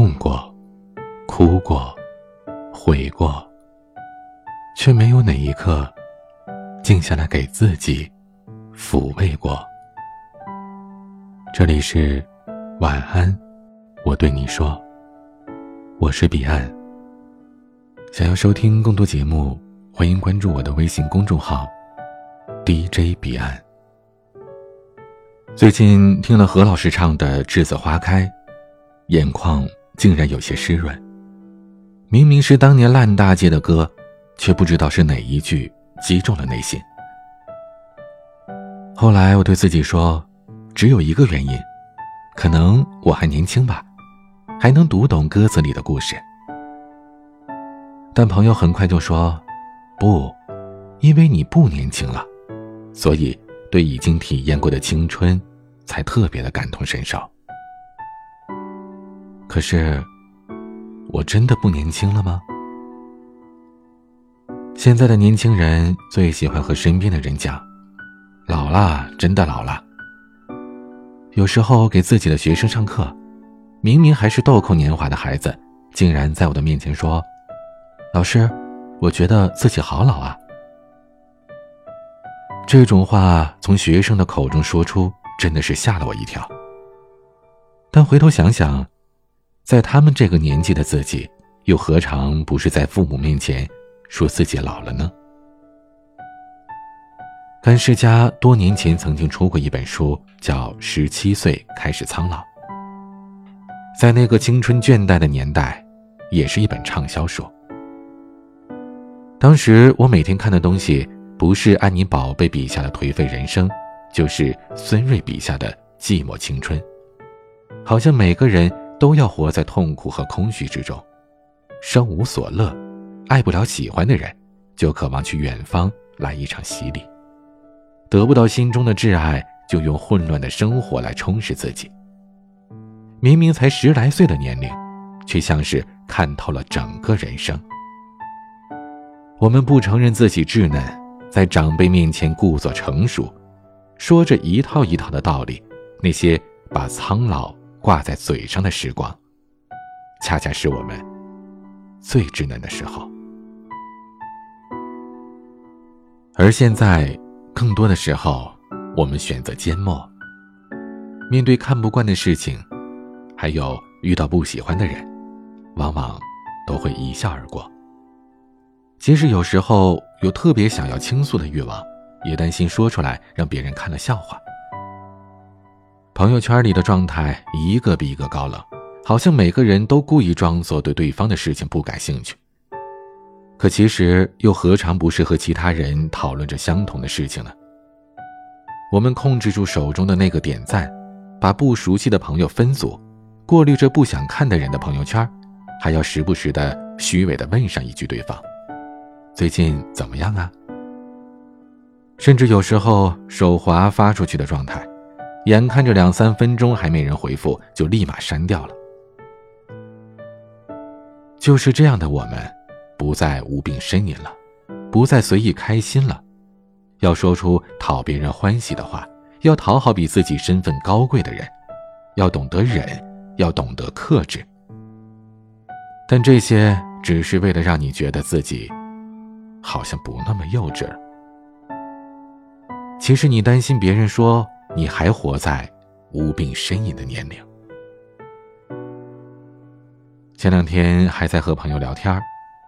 痛过，哭过，悔过，却没有哪一刻静下来给自己抚慰过。这里是晚安，我对你说，我是彼岸。想要收听更多节目，欢迎关注我的微信公众号 DJ 彼岸。最近听了何老师唱的《栀子花开》，眼眶竟然有些湿润。明明是当年烂大街的歌，却不知道是哪一句击中了内心。后来我对自己说，只有一个原因，可能我还年轻吧，还能读懂歌词里的故事。但朋友很快就说：“不，因为你不年轻了，所以对已经体验过的青春，才特别的感同身受。”可是，我真的不年轻了吗？现在的年轻人最喜欢和身边的人讲：“老了，真的老了。”有时候给自己的学生上课，明明还是豆蔻年华的孩子，竟然在我的面前说。老师，我觉得自己好老啊。这种话从学生的口中说出，真的是吓了我一跳。但回头想想，在他们这个年纪的自己，又何尝不是在父母面前说自己老了呢？甘世佳多年前曾经出过一本书，叫《十七岁开始苍老》。在那个青春倦怠的年代，也是一本畅销书。当时我每天看的东西，不是安妮宝贝笔下的颓废人生，就是孙瑞笔下的寂寞青春。好像每个人都要活在痛苦和空虚之中，生无所乐，爱不了喜欢的人，就渴望去远方来一场洗礼。得不到心中的挚爱，就用混乱的生活来充实自己。明明才十来岁的年龄，却像是看透了整个人生。我们不承认自己稚嫩，在长辈面前故作成熟，说着一套一套的道理。那些把苍老挂在嘴上的时光，恰恰是我们最稚嫩的时候。而现在，更多的时候，我们选择缄默。面对看不惯的事情，还有遇到不喜欢的人，往往都会一笑而过。即使有时候有特别想要倾诉的欲望，也担心说出来让别人看了笑话。朋友圈里的状态一个比一个高冷，好像每个人都故意装作对对方的事情不感兴趣。可其实又何尝不是和其他人讨论着相同的事情呢？我们控制住手中的那个点赞，把不熟悉的朋友分组，过滤着不想看的人的朋友圈，还要时不时的虚伪的问上一句对方。最近怎么样啊？甚至有时候手滑发出去的状态，眼看着两三分钟还没人回复，就立马删掉了。就是这样的我们，不再无病呻吟了，不再随意开心了，要说出讨别人欢喜的话，要讨好比自己身份高贵的人，要懂得忍，要懂得克制。但这些只是为了让你觉得自己。好像不那么幼稚。其实你担心别人说你还活在无病呻吟的年龄。前两天还在和朋友聊天，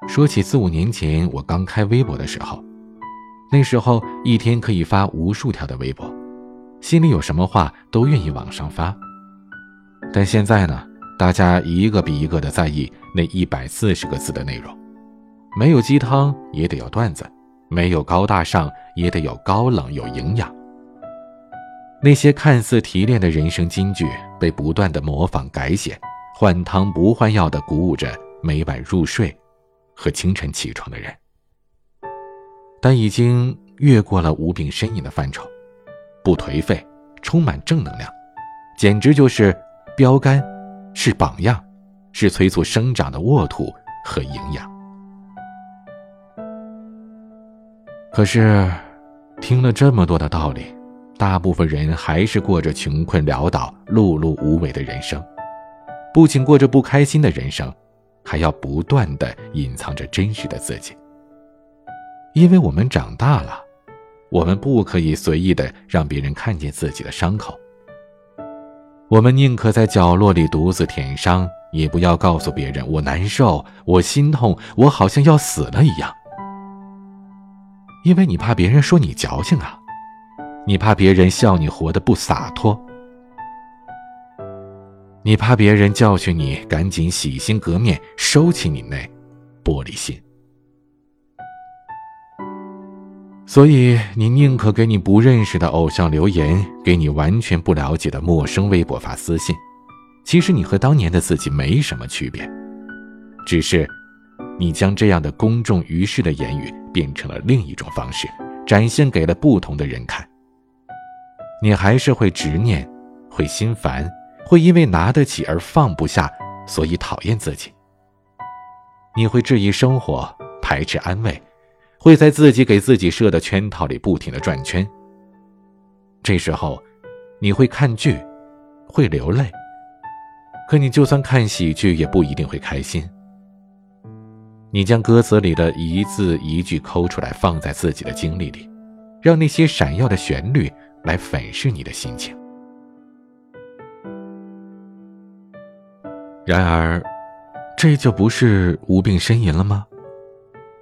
说起四五年前我刚开微博的时候，那时候一天可以发无数条的微博，心里有什么话都愿意往上发。但现在呢，大家一个比一个的在意那一百四十个字的内容。没有鸡汤也得有段子，没有高大上也得有高冷有营养。那些看似提炼的人生金句，被不断的模仿改写，换汤不换药的鼓舞着每晚入睡和清晨起床的人。但已经越过了无病呻吟的范畴，不颓废，充满正能量，简直就是标杆，是榜样，是催促生长的沃土和营养。可是，听了这么多的道理，大部分人还是过着穷困潦倒、碌碌无为的人生。不仅过着不开心的人生，还要不断的隐藏着真实的自己。因为我们长大了，我们不可以随意的让别人看见自己的伤口。我们宁可在角落里独自舔伤，也不要告诉别人我难受、我心痛、我好像要死了一样。因为你怕别人说你矫情啊，你怕别人笑你活得不洒脱，你怕别人教训你赶紧洗心革面，收起你那玻璃心。所以，你宁可给你不认识的偶像留言，给你完全不了解的陌生微博发私信。其实你和当年的自己没什么区别，只是，你将这样的公众于世的言语变成了另一种方式，展现给了不同的人看。你还是会执念，会心烦，会因为拿得起而放不下，所以讨厌自己。你会质疑生活，排斥安慰。会在自己给自己设的圈套里不停的转圈。这时候，你会看剧，会流泪。可你就算看喜剧，也不一定会开心。你将歌词里的一字一句抠出来，放在自己的经历里，让那些闪耀的旋律来粉饰你的心情。然而，这就不是无病呻吟了吗？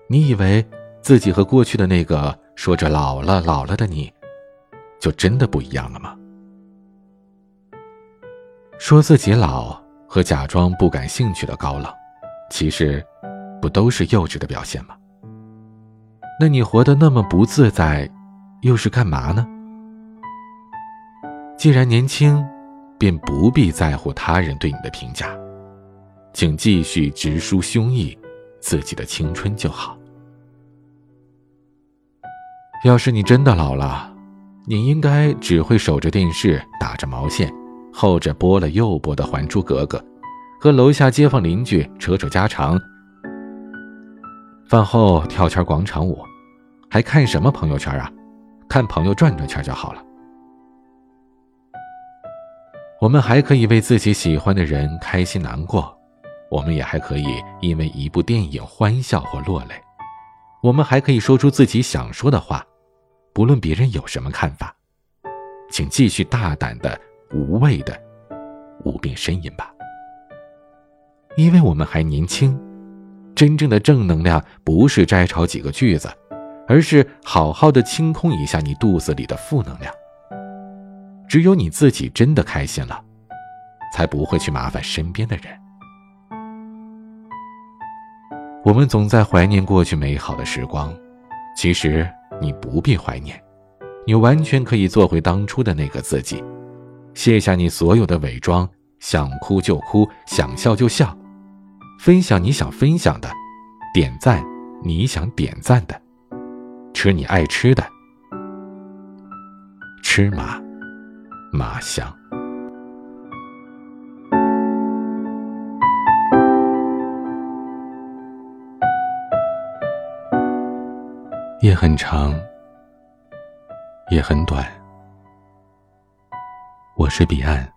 你以为？自己和过去的那个说着老了老了的你，就真的不一样了吗？说自己老和假装不感兴趣的高冷，其实不都是幼稚的表现吗？那你活得那么不自在，又是干嘛呢？既然年轻，便不必在乎他人对你的评价，请继续直抒胸臆，自己的青春就好。要是你真的老了，你应该只会守着电视，打着毛线，候着播了又播的《还珠格格》，和楼下街坊邻居扯扯家常，饭后跳圈广场舞，还看什么朋友圈啊？看朋友转转圈就好了。我们还可以为自己喜欢的人开心难过，我们也还可以因为一部电影欢笑或落泪，我们还可以说出自己想说的话。不论别人有什么看法，请继续大胆的、无畏的无病呻吟吧。因为我们还年轻，真正的正能量不是摘抄几个句子，而是好好的清空一下你肚子里的负能量。只有你自己真的开心了，才不会去麻烦身边的人。我们总在怀念过去美好的时光，其实。你不必怀念，你完全可以做回当初的那个自己，卸下你所有的伪装，想哭就哭，想笑就笑，分享你想分享的，点赞你想点赞的，吃你爱吃的，吃嘛马翔。夜很长，也很短。我是彼岸，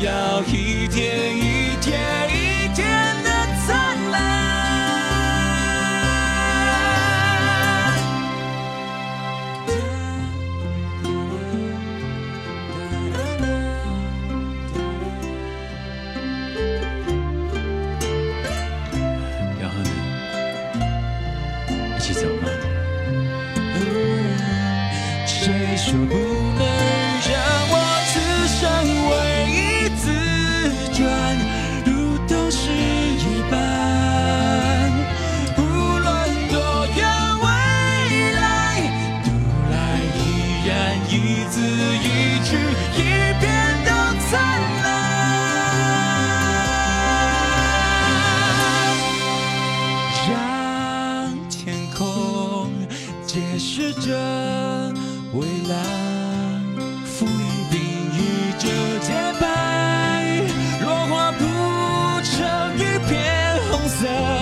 要一天一天一天的灿烂然后呢一起走吗谁说不去一片都灿烂让天空解释着蔚蓝浮云定义着洁白落花铺成一片红色。